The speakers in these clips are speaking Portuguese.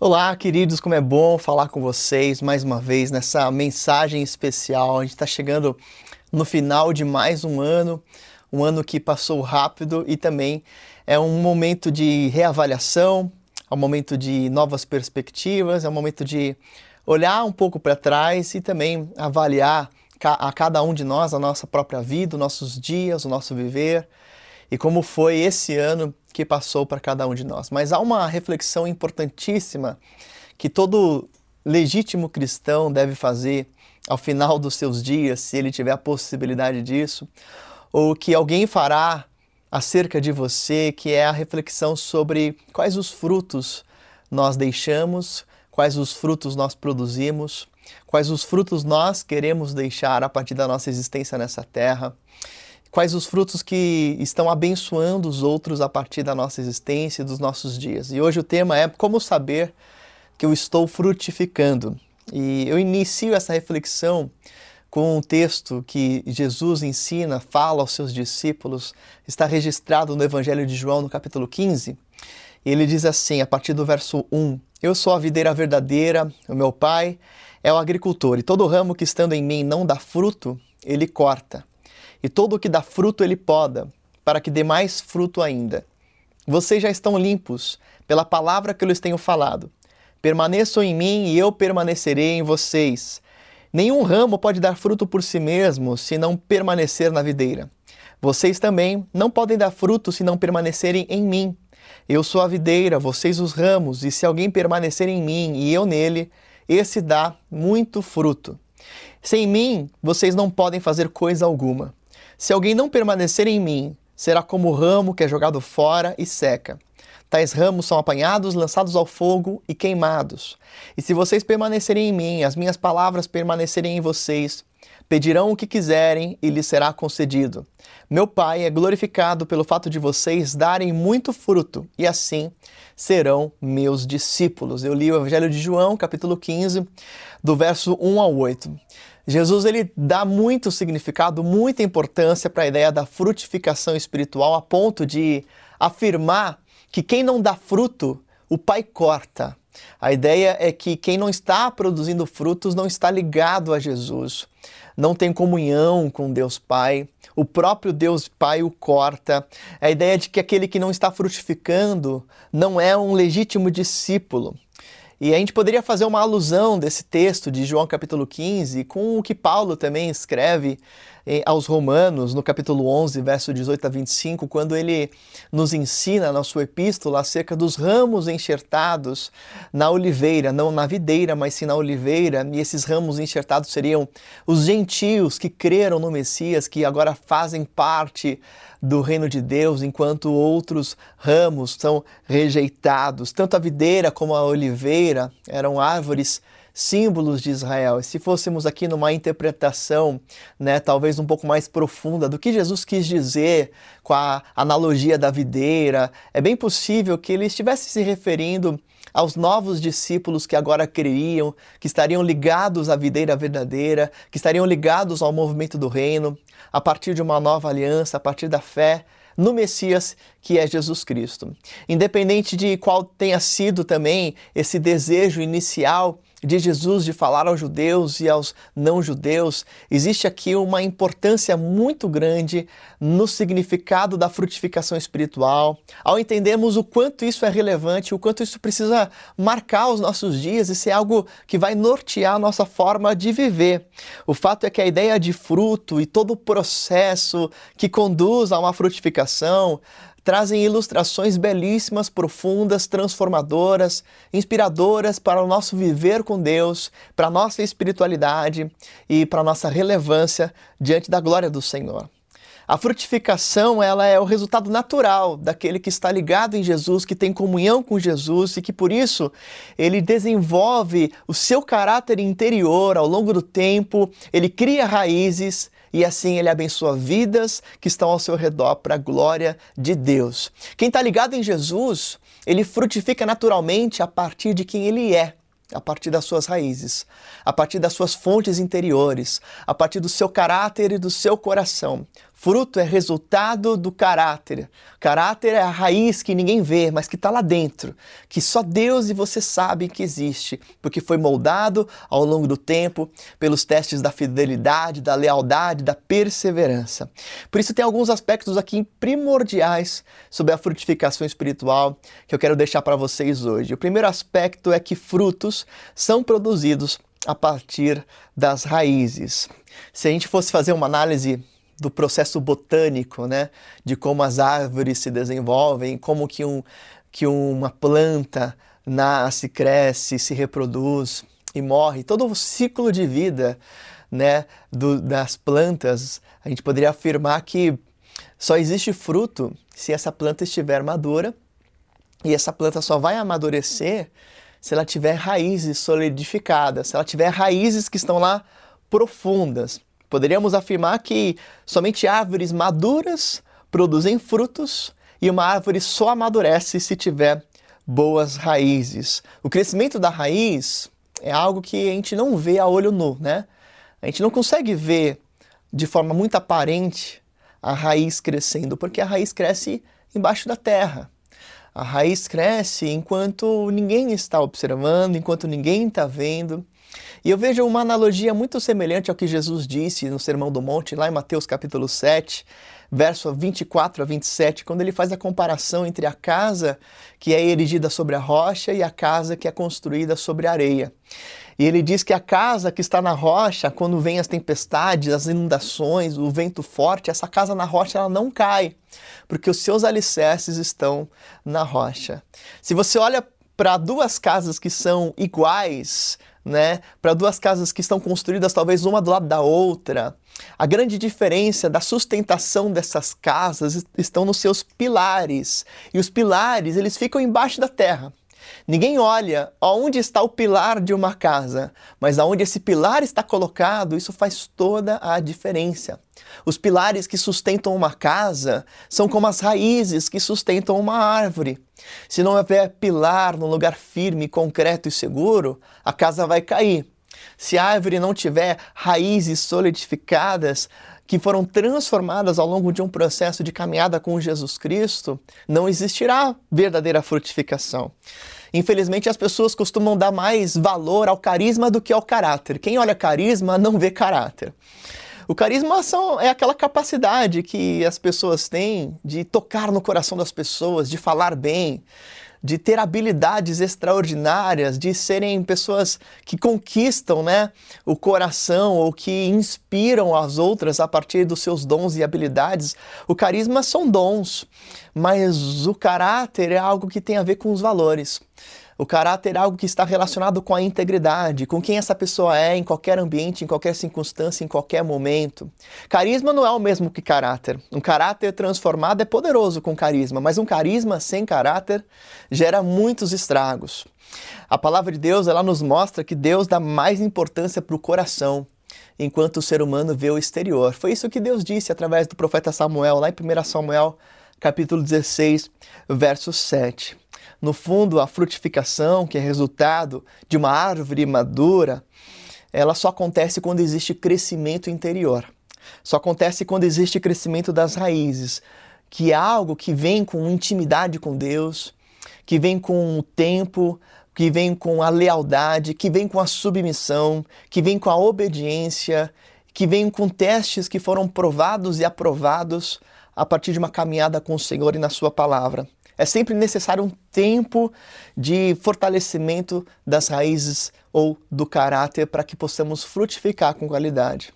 Olá, queridos, como é bom falar com vocês mais uma vez nessa mensagem especial. A gente está chegando no final de mais um ano, um ano que passou rápido e também é um momento de reavaliação, é um momento de novas perspectivas, é um momento de olhar um pouco para trás e também avaliar a cada um de nós a nossa própria vida, os nossos dias, o nosso viver e como foi esse ano que passou para cada um de nós. Mas há uma reflexão importantíssima que todo legítimo cristão deve fazer ao final dos seus dias, se ele tiver a possibilidade disso, ou que alguém fará acerca de você, que é a reflexão sobre quais os frutos nós deixamos, quais os frutos nós produzimos, quais os frutos nós queremos deixar a partir da nossa existência nessa terra quais os frutos que estão abençoando os outros a partir da nossa existência e dos nossos dias. E hoje o tema é como saber que eu estou frutificando. E eu inicio essa reflexão com um texto que Jesus ensina, fala aos seus discípulos, está registrado no Evangelho de João, no capítulo 15. E ele diz assim, a partir do verso 1: Eu sou a videira verdadeira, o meu pai é o agricultor, e todo ramo que estando em mim não dá fruto, ele corta e todo o que dá fruto ele poda, para que dê mais fruto ainda. Vocês já estão limpos pela palavra que eu lhes tenho falado. Permaneçam em mim e eu permanecerei em vocês. Nenhum ramo pode dar fruto por si mesmo se não permanecer na videira. Vocês também não podem dar fruto se não permanecerem em mim. Eu sou a videira, vocês os ramos, e se alguém permanecer em mim e eu nele, esse dá muito fruto. Sem mim, vocês não podem fazer coisa alguma. Se alguém não permanecer em mim, será como o ramo que é jogado fora e seca. Tais ramos são apanhados, lançados ao fogo e queimados. E se vocês permanecerem em mim, as minhas palavras permanecerem em vocês, pedirão o que quiserem e lhes será concedido. Meu Pai é glorificado pelo fato de vocês darem muito fruto, e assim serão meus discípulos. Eu li o Evangelho de João, capítulo 15, do verso 1 ao 8. Jesus ele dá muito significado, muita importância para a ideia da frutificação espiritual, a ponto de afirmar que quem não dá fruto, o Pai corta. A ideia é que quem não está produzindo frutos não está ligado a Jesus, não tem comunhão com Deus Pai, o próprio Deus Pai o corta. A ideia de que aquele que não está frutificando não é um legítimo discípulo. E a gente poderia fazer uma alusão desse texto de João capítulo 15 com o que Paulo também escreve aos Romanos, no capítulo 11, verso 18 a 25, quando ele nos ensina na sua epístola acerca dos ramos enxertados na oliveira, não na videira, mas sim na oliveira, e esses ramos enxertados seriam os gentios que creram no Messias, que agora fazem parte do reino de Deus, enquanto outros ramos são rejeitados. Tanto a videira como a oliveira eram árvores símbolos de Israel. E se fôssemos aqui numa interpretação, né, talvez um pouco mais profunda do que Jesus quis dizer com a analogia da videira, é bem possível que ele estivesse se referindo aos novos discípulos que agora creriam, que estariam ligados à videira verdadeira, que estariam ligados ao movimento do reino, a partir de uma nova aliança, a partir da fé no Messias, que é Jesus Cristo. Independente de qual tenha sido também esse desejo inicial de Jesus de falar aos judeus e aos não-judeus, existe aqui uma importância muito grande no significado da frutificação espiritual, ao entendermos o quanto isso é relevante, o quanto isso precisa marcar os nossos dias e ser algo que vai nortear a nossa forma de viver. O fato é que a ideia de fruto e todo o processo que conduz a uma frutificação trazem ilustrações belíssimas, profundas, transformadoras, inspiradoras para o nosso viver com Deus, para a nossa espiritualidade e para a nossa relevância diante da glória do Senhor. A frutificação, ela é o resultado natural daquele que está ligado em Jesus, que tem comunhão com Jesus e que por isso ele desenvolve o seu caráter interior ao longo do tempo, ele cria raízes, e assim ele abençoa vidas que estão ao seu redor para a glória de Deus. Quem está ligado em Jesus, ele frutifica naturalmente a partir de quem ele é. A partir das suas raízes, a partir das suas fontes interiores, a partir do seu caráter e do seu coração. Fruto é resultado do caráter. Caráter é a raiz que ninguém vê, mas que está lá dentro, que só Deus e você sabem que existe, porque foi moldado ao longo do tempo pelos testes da fidelidade, da lealdade, da perseverança. Por isso tem alguns aspectos aqui primordiais sobre a frutificação espiritual que eu quero deixar para vocês hoje. O primeiro aspecto é que frutos são produzidos a partir das raízes. Se a gente fosse fazer uma análise do processo botânico, né? De como as árvores se desenvolvem, como que, um, que uma planta nasce, cresce, se reproduz e morre. Todo o ciclo de vida né, do, das plantas, a gente poderia afirmar que só existe fruto se essa planta estiver madura e essa planta só vai amadurecer se ela tiver raízes solidificadas, se ela tiver raízes que estão lá profundas. Poderíamos afirmar que somente árvores maduras produzem frutos e uma árvore só amadurece se tiver boas raízes. O crescimento da raiz é algo que a gente não vê a olho nu, né? A gente não consegue ver de forma muito aparente a raiz crescendo, porque a raiz cresce embaixo da terra. A raiz cresce enquanto ninguém está observando, enquanto ninguém está vendo. E eu vejo uma analogia muito semelhante ao que Jesus disse no Sermão do Monte, lá em Mateus capítulo 7, verso 24 a 27, quando ele faz a comparação entre a casa que é erigida sobre a rocha e a casa que é construída sobre a areia. E ele diz que a casa que está na rocha, quando vem as tempestades, as inundações, o vento forte, essa casa na rocha ela não cai, porque os seus alicerces estão na rocha. Se você olha para duas casas que são iguais, né, para duas casas que estão construídas talvez uma do lado da outra. A grande diferença da sustentação dessas casas estão nos seus pilares. E os pilares, eles ficam embaixo da terra. Ninguém olha aonde está o pilar de uma casa, mas aonde esse pilar está colocado, isso faz toda a diferença. Os pilares que sustentam uma casa são como as raízes que sustentam uma árvore. Se não houver pilar no lugar firme, concreto e seguro, a casa vai cair. Se a árvore não tiver raízes solidificadas, que foram transformadas ao longo de um processo de caminhada com Jesus Cristo, não existirá verdadeira frutificação. Infelizmente, as pessoas costumam dar mais valor ao carisma do que ao caráter. Quem olha carisma não vê caráter. O carisma são, é aquela capacidade que as pessoas têm de tocar no coração das pessoas, de falar bem, de ter habilidades extraordinárias, de serem pessoas que conquistam né, o coração ou que inspiram as outras a partir dos seus dons e habilidades. O carisma são dons, mas o caráter é algo que tem a ver com os valores. O caráter é algo que está relacionado com a integridade, com quem essa pessoa é em qualquer ambiente, em qualquer circunstância, em qualquer momento. Carisma não é o mesmo que caráter. Um caráter transformado é poderoso com carisma, mas um carisma sem caráter gera muitos estragos. A palavra de Deus ela nos mostra que Deus dá mais importância para o coração enquanto o ser humano vê o exterior. Foi isso que Deus disse através do profeta Samuel, lá em 1 Samuel, capítulo 16, verso 7. No fundo, a frutificação, que é resultado de uma árvore madura, ela só acontece quando existe crescimento interior. Só acontece quando existe crescimento das raízes, que é algo que vem com intimidade com Deus, que vem com o tempo, que vem com a lealdade, que vem com a submissão, que vem com a obediência, que vem com testes que foram provados e aprovados a partir de uma caminhada com o Senhor e na Sua palavra. É sempre necessário um tempo de fortalecimento das raízes ou do caráter para que possamos frutificar com qualidade.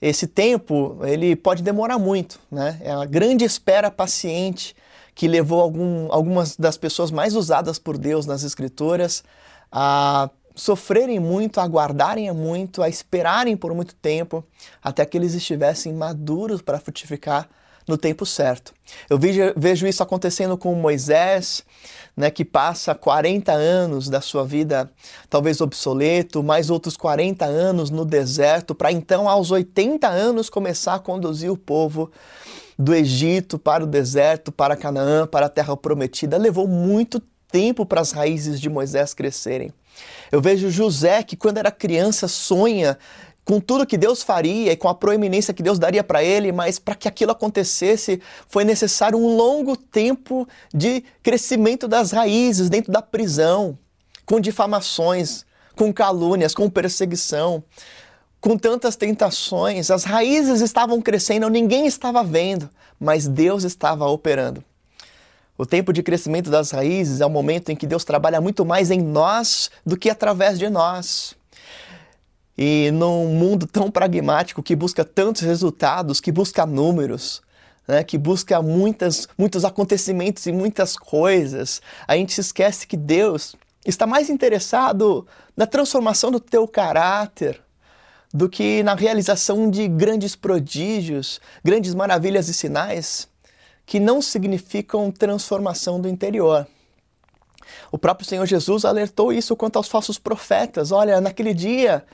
Esse tempo, ele pode demorar muito, né? É a grande espera paciente que levou algum, algumas das pessoas mais usadas por Deus nas escrituras a sofrerem muito, a aguardarem muito, a esperarem por muito tempo, até que eles estivessem maduros para frutificar no tempo certo. Eu vejo, isso acontecendo com Moisés, né, que passa 40 anos da sua vida talvez obsoleto, mais outros 40 anos no deserto, para então aos 80 anos começar a conduzir o povo do Egito para o deserto, para Canaã, para a terra prometida. Levou muito tempo para as raízes de Moisés crescerem. Eu vejo José que, quando era criança, sonha com tudo que Deus faria e com a proeminência que Deus daria para ele, mas para que aquilo acontecesse foi necessário um longo tempo de crescimento das raízes dentro da prisão, com difamações, com calúnias, com perseguição, com tantas tentações. As raízes estavam crescendo, ninguém estava vendo, mas Deus estava operando. O tempo de crescimento das raízes é o momento em que Deus trabalha muito mais em nós do que através de nós. E num mundo tão pragmático que busca tantos resultados, que busca números, né, que busca muitas, muitos acontecimentos e muitas coisas, a gente se esquece que Deus está mais interessado na transformação do teu caráter do que na realização de grandes prodígios, grandes maravilhas e sinais que não significam transformação do interior. O próprio Senhor Jesus alertou isso quanto aos falsos profetas. Olha, naquele dia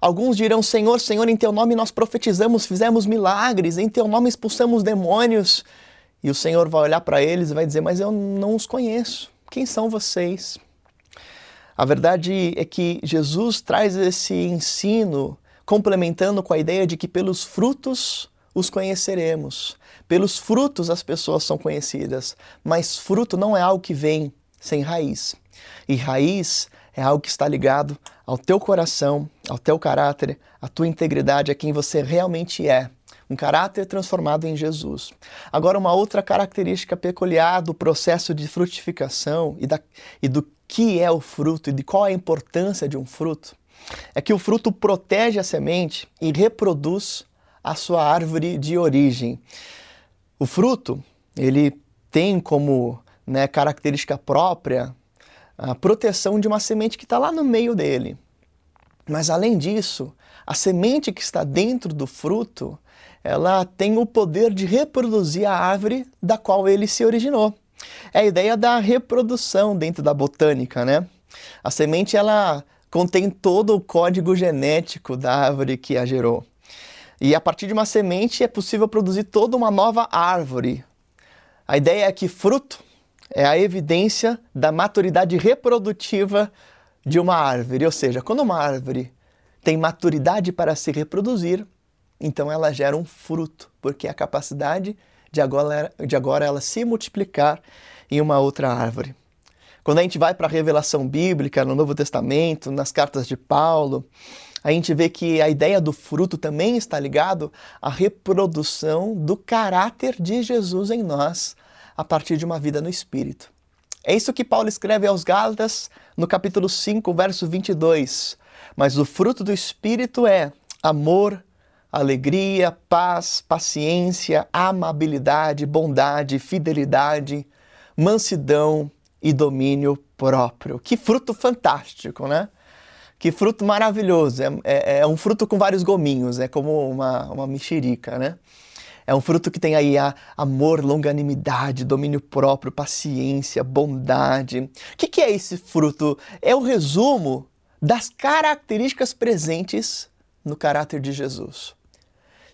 Alguns dirão: Senhor, Senhor, em teu nome nós profetizamos, fizemos milagres, em teu nome expulsamos demônios. E o Senhor vai olhar para eles e vai dizer: Mas eu não os conheço. Quem são vocês? A verdade é que Jesus traz esse ensino complementando com a ideia de que pelos frutos os conheceremos. Pelos frutos as pessoas são conhecidas, mas fruto não é algo que vem sem raiz. E raiz é algo que está ligado ao teu coração, ao teu caráter, à tua integridade, a quem você realmente é. Um caráter transformado em Jesus. Agora, uma outra característica peculiar do processo de frutificação e, da, e do que é o fruto e de qual a importância de um fruto é que o fruto protege a semente e reproduz a sua árvore de origem. O fruto, ele tem como né, característica própria a proteção de uma semente que está lá no meio dele. Mas além disso, a semente que está dentro do fruto, ela tem o poder de reproduzir a árvore da qual ele se originou. É a ideia da reprodução dentro da botânica, né? A semente ela contém todo o código genético da árvore que a gerou. E a partir de uma semente é possível produzir toda uma nova árvore. A ideia é que fruto é a evidência da maturidade reprodutiva de uma árvore. Ou seja, quando uma árvore tem maturidade para se reproduzir, então ela gera um fruto, porque é a capacidade de agora, de agora ela se multiplicar em uma outra árvore. Quando a gente vai para a revelação bíblica, no Novo Testamento, nas cartas de Paulo, a gente vê que a ideia do fruto também está ligado à reprodução do caráter de Jesus em nós, a partir de uma vida no Espírito. É isso que Paulo escreve aos Gálatas no capítulo 5, verso 22. Mas o fruto do Espírito é amor, alegria, paz, paciência, amabilidade, bondade, fidelidade, mansidão e domínio próprio. Que fruto fantástico, né? Que fruto maravilhoso. É, é, é um fruto com vários gominhos, é como uma, uma mexerica, né? É um fruto que tem aí a amor, longanimidade, domínio próprio, paciência, bondade. O que, que é esse fruto? É o resumo das características presentes no caráter de Jesus.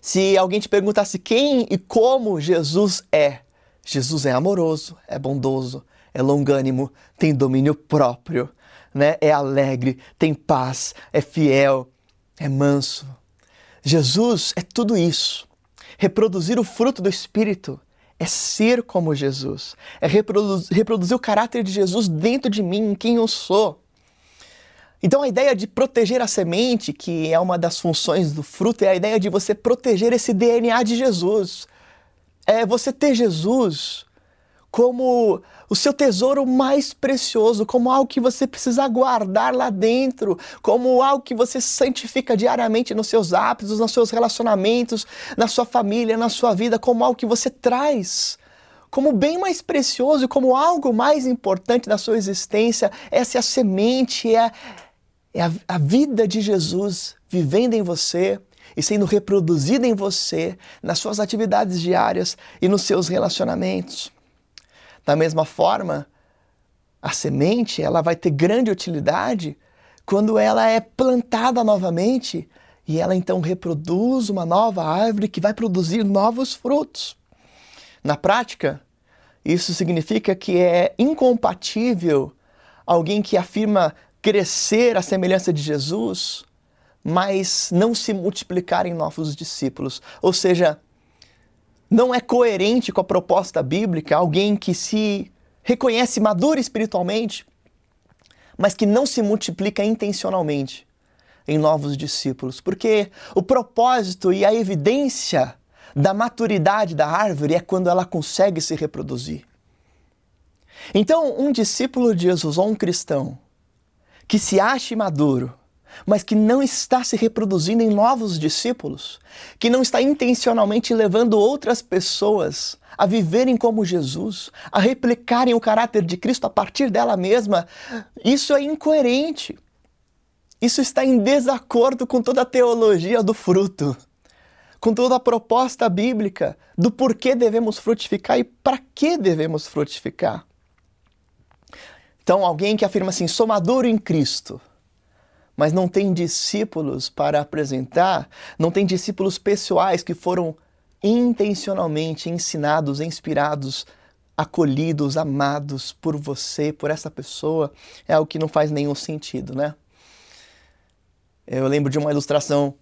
Se alguém te perguntasse quem e como Jesus é, Jesus é amoroso, é bondoso, é longânimo, tem domínio próprio, né? é alegre, tem paz, é fiel, é manso. Jesus é tudo isso. Reproduzir o fruto do Espírito é ser como Jesus, é reproduzir, reproduzir o caráter de Jesus dentro de mim, em quem eu sou. Então a ideia de proteger a semente, que é uma das funções do fruto, é a ideia de você proteger esse DNA de Jesus. É você ter Jesus como o seu tesouro mais precioso, como algo que você precisa guardar lá dentro, como algo que você santifica diariamente nos seus hábitos, nos seus relacionamentos, na sua família, na sua vida, como algo que você traz como bem mais precioso, como algo mais importante da sua existência. Essa é a semente, é, é a, a vida de Jesus vivendo em você e sendo reproduzida em você, nas suas atividades diárias e nos seus relacionamentos. Da mesma forma, a semente ela vai ter grande utilidade quando ela é plantada novamente e ela então reproduz uma nova árvore que vai produzir novos frutos. Na prática, Isso significa que é incompatível alguém que afirma crescer à semelhança de Jesus, mas não se multiplicar em novos discípulos. Ou seja, não é coerente com a proposta bíblica alguém que se reconhece maduro espiritualmente, mas que não se multiplica intencionalmente em novos discípulos, porque o propósito e a evidência da maturidade da árvore é quando ela consegue se reproduzir. Então, um discípulo de Jesus ou um cristão que se ache maduro, mas que não está se reproduzindo em novos discípulos, que não está intencionalmente levando outras pessoas a viverem como Jesus, a replicarem o caráter de Cristo a partir dela mesma, isso é incoerente. Isso está em desacordo com toda a teologia do fruto, com toda a proposta bíblica do porquê devemos frutificar e para que devemos frutificar. Então, alguém que afirma assim, sou maduro em Cristo, mas não tem discípulos para apresentar, não tem discípulos pessoais que foram intencionalmente ensinados, inspirados, acolhidos, amados por você, por essa pessoa, é algo que não faz nenhum sentido, né? Eu lembro de uma ilustração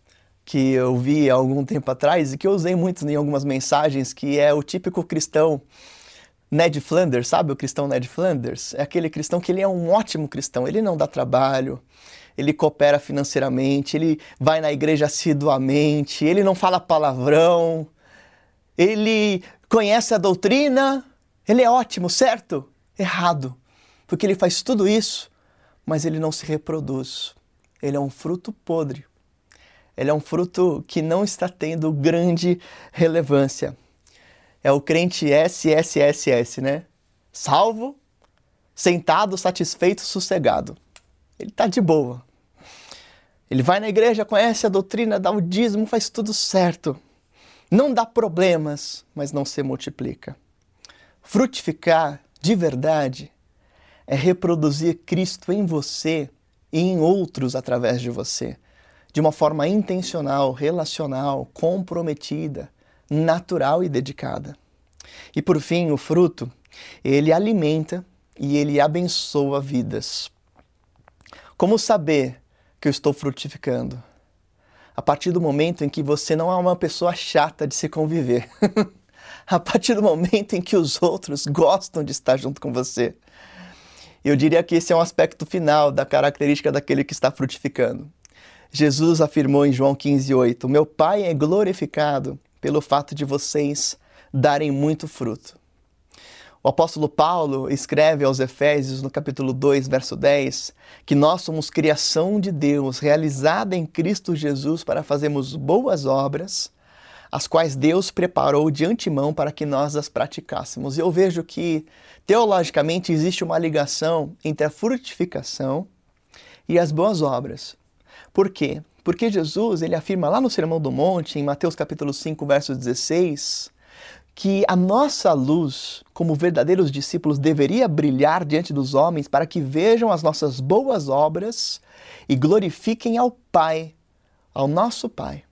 que eu vi há algum tempo atrás e que eu usei muito em algumas mensagens, que é o típico cristão Ned Flanders, sabe o cristão Ned Flanders? É aquele cristão que ele é um ótimo cristão, ele não dá trabalho, ele coopera financeiramente, ele vai na igreja assiduamente, ele não fala palavrão, ele conhece a doutrina, ele é ótimo, certo? Errado, porque ele faz tudo isso, mas ele não se reproduz. Ele é um fruto podre. Ele é um fruto que não está tendo grande relevância. É o crente SSSS, né? Salvo, sentado, satisfeito, sossegado. Ele está de boa. Ele vai na igreja, conhece a doutrina, dá o dízimo, faz tudo certo. Não dá problemas, mas não se multiplica. Frutificar de verdade é reproduzir Cristo em você e em outros através de você, de uma forma intencional, relacional, comprometida, natural e dedicada. E por fim, o fruto, ele alimenta e ele abençoa vidas. Como saber que eu estou frutificando? A partir do momento em que você não é uma pessoa chata de se conviver. a partir do momento em que os outros gostam de estar junto com você. Eu diria que esse é um aspecto final da característica daquele que está frutificando. Jesus afirmou em João 15:8: "Meu Pai é glorificado pelo fato de vocês darem muito fruto." O apóstolo Paulo escreve aos Efésios, no capítulo 2, verso 10, que nós somos criação de Deus, realizada em Cristo Jesus para fazermos boas obras, as quais Deus preparou de antemão para que nós as praticássemos. Eu vejo que, teologicamente, existe uma ligação entre a frutificação e as boas obras. Por quê? Porque Jesus, ele afirma lá no Sermão do Monte, em Mateus capítulo 5, verso 16, que a nossa luz, como verdadeiros discípulos, deveria brilhar diante dos homens para que vejam as nossas boas obras e glorifiquem ao Pai, ao nosso Pai.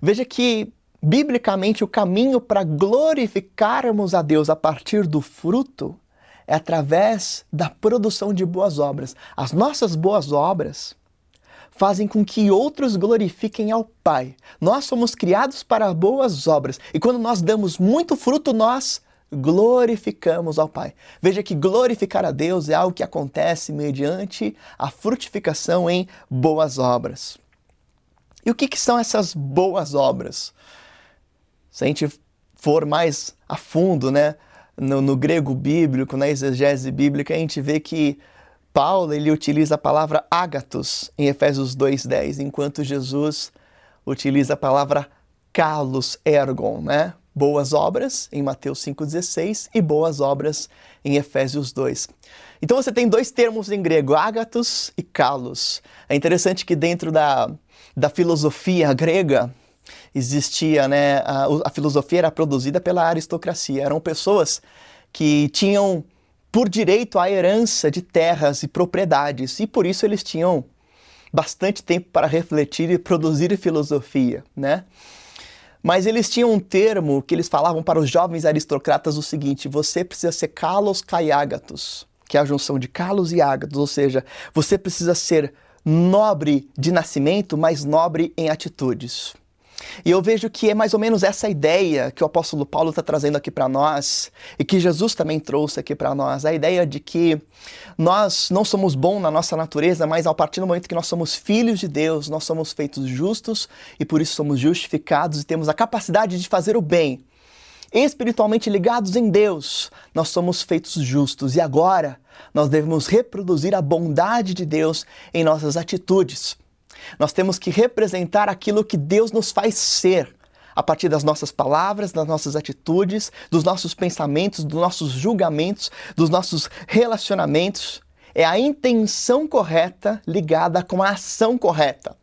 Veja que, biblicamente, o caminho para glorificarmos a Deus a partir do fruto é através da produção de boas obras. As nossas boas obras fazem com que outros glorifiquem ao Pai. Nós somos criados para boas obras e quando nós damos muito fruto, nós glorificamos ao Pai. Veja que glorificar a Deus é algo que acontece mediante a frutificação em boas obras. E o que, que são essas boas obras? Se a gente for mais a fundo, né, no, no grego bíblico, na exegese bíblica, a gente vê que Paulo ele utiliza a palavra ágatos em Efésios 2:10, enquanto Jesus utiliza a palavra kalos ergon, né? Boas obras em Mateus 5:16 e boas obras em Efésios 2. Então você tem dois termos em grego, ágatos e kalos. É interessante que dentro da, da filosofia grega existia, né, a, a filosofia era produzida pela aristocracia. Eram pessoas que tinham por direito à herança de terras e propriedades, e por isso eles tinham bastante tempo para refletir e produzir filosofia, né? Mas eles tinham um termo que eles falavam para os jovens aristocratas o seguinte: você precisa ser kalos kaiagatos, que é a junção de kalos e ágatos, ou seja, você precisa ser nobre de nascimento, mas nobre em atitudes. E eu vejo que é mais ou menos essa ideia que o apóstolo Paulo está trazendo aqui para nós e que Jesus também trouxe aqui para nós, a ideia de que nós não somos bons na nossa natureza, mas a partir do momento que nós somos filhos de Deus, nós somos feitos justos e por isso somos justificados e temos a capacidade de fazer o bem. Espiritualmente ligados em Deus, nós somos feitos justos e agora nós devemos reproduzir a bondade de Deus em nossas atitudes. Nós temos que representar aquilo que Deus nos faz ser, a partir das nossas palavras, das nossas atitudes, dos nossos pensamentos, dos nossos julgamentos, dos nossos relacionamentos. É a intenção correta ligada com a ação correta.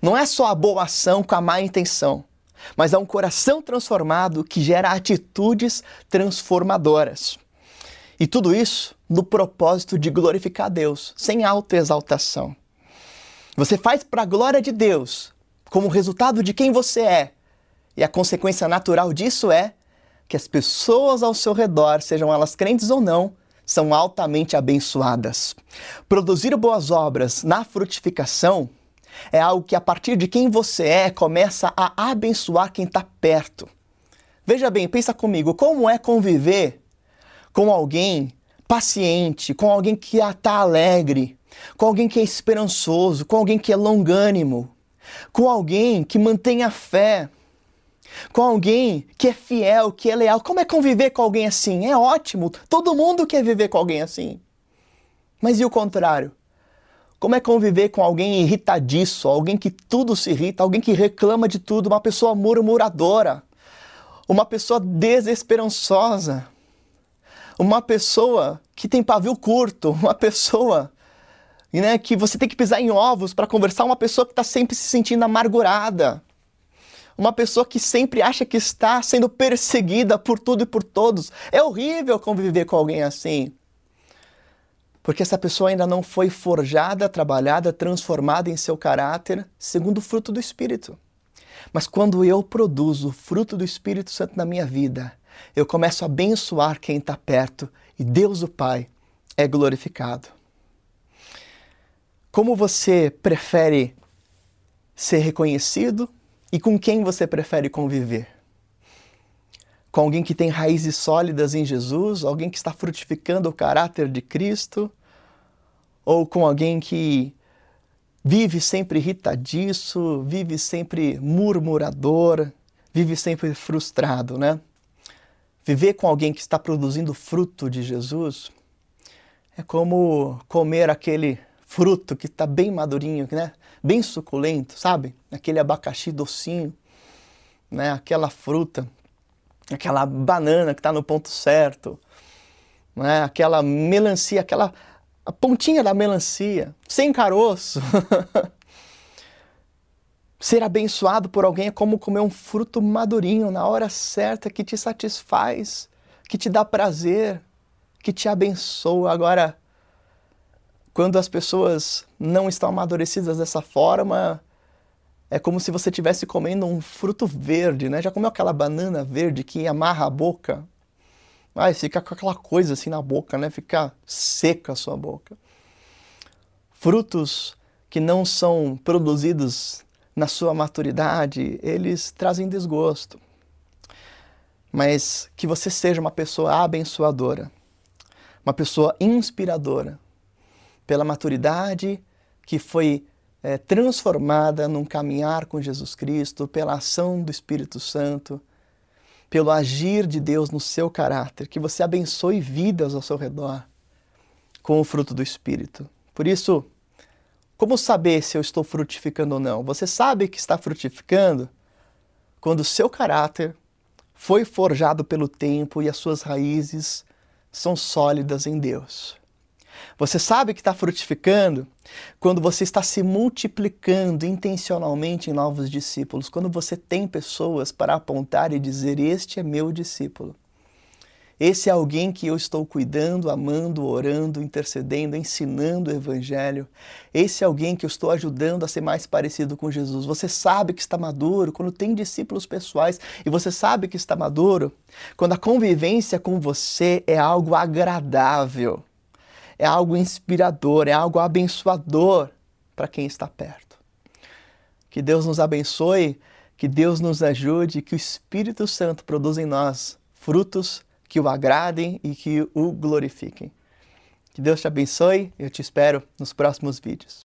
Não é só a boa ação com a má intenção, mas é um coração transformado que gera atitudes transformadoras. E tudo isso no propósito de glorificar Deus, sem autoexaltação. Você faz para a glória de Deus, como resultado de quem você é. E a consequência natural disso é que as pessoas ao seu redor, sejam elas crentes ou não, são altamente abençoadas. Produzir boas obras na frutificação é algo que, a partir de quem você é, começa a abençoar quem está perto. Veja bem, pensa comigo, como é conviver com alguém paciente, com alguém que está alegre, com alguém que é esperançoso, com alguém que é longânimo, com alguém que mantém a fé, com alguém que é fiel, que é leal. Como é conviver com alguém assim? É ótimo, todo mundo quer viver com alguém assim. Mas e o contrário? Como é conviver com alguém irritadiço, alguém que tudo se irrita, alguém que reclama de tudo, uma pessoa murmuradora, uma pessoa desesperançosa, uma pessoa que tem pavio curto, uma pessoa né, que você tem que pisar em ovos para conversar uma pessoa que está sempre se sentindo amargurada. Uma pessoa que sempre acha que está sendo perseguida por tudo e por todos. É horrível conviver com alguém assim. Porque essa pessoa ainda não foi forjada, trabalhada, transformada em seu caráter segundo o fruto do Espírito. Mas quando eu produzo o fruto do Espírito Santo na minha vida, eu começo a abençoar quem está perto e Deus o Pai é glorificado. Como você prefere ser reconhecido e com quem você prefere conviver? Com alguém que tem raízes sólidas em Jesus, alguém que está frutificando o caráter de Cristo, ou com alguém que vive sempre irritadiço, vive sempre murmurador, vive sempre frustrado, né? Viver com alguém que está produzindo fruto de Jesus é como comer aquele fruto que está bem madurinho, né? Bem suculento, sabe? Aquele abacaxi docinho, né? Aquela fruta, aquela banana que está no ponto certo, né? Aquela melancia, aquela a pontinha da melancia, sem caroço. Ser abençoado por alguém é como comer um fruto madurinho na hora certa que te satisfaz, que te dá prazer, que te abençoa. Agora, quando as pessoas não estão amadurecidas dessa forma, é como se você estivesse comendo um fruto verde, né? Já comeu aquela banana verde que amarra a boca? Ai, fica com aquela coisa assim na boca, né? Fica seca a sua boca. Frutos que não são produzidos na sua maturidade, eles trazem desgosto. Mas que você seja uma pessoa abençoadora, uma pessoa inspiradora, pela maturidade que foi é, transformada num caminhar com Jesus Cristo, pela ação do Espírito Santo, pelo agir de Deus no seu caráter, que você abençoe vidas ao seu redor com o fruto do Espírito. Por isso, como saber se eu estou frutificando ou não? Você sabe que está frutificando quando o seu caráter foi forjado pelo tempo e as suas raízes são sólidas em Deus. Você sabe que está frutificando quando você está se multiplicando intencionalmente em novos discípulos, quando você tem pessoas para apontar e dizer: Este é meu discípulo. Esse é alguém que eu estou cuidando, amando, orando, intercedendo, ensinando o Evangelho. Esse é alguém que eu estou ajudando a ser mais parecido com Jesus. Você sabe que está maduro quando tem discípulos pessoais e você sabe que está maduro quando a convivência com você é algo agradável, é algo inspirador, é algo abençoador para quem está perto. Que Deus nos abençoe, que Deus nos ajude, que o Espírito Santo produza em nós frutos que o agradem e que o glorifiquem. Que Deus te abençoe, eu te espero nos próximos vídeos.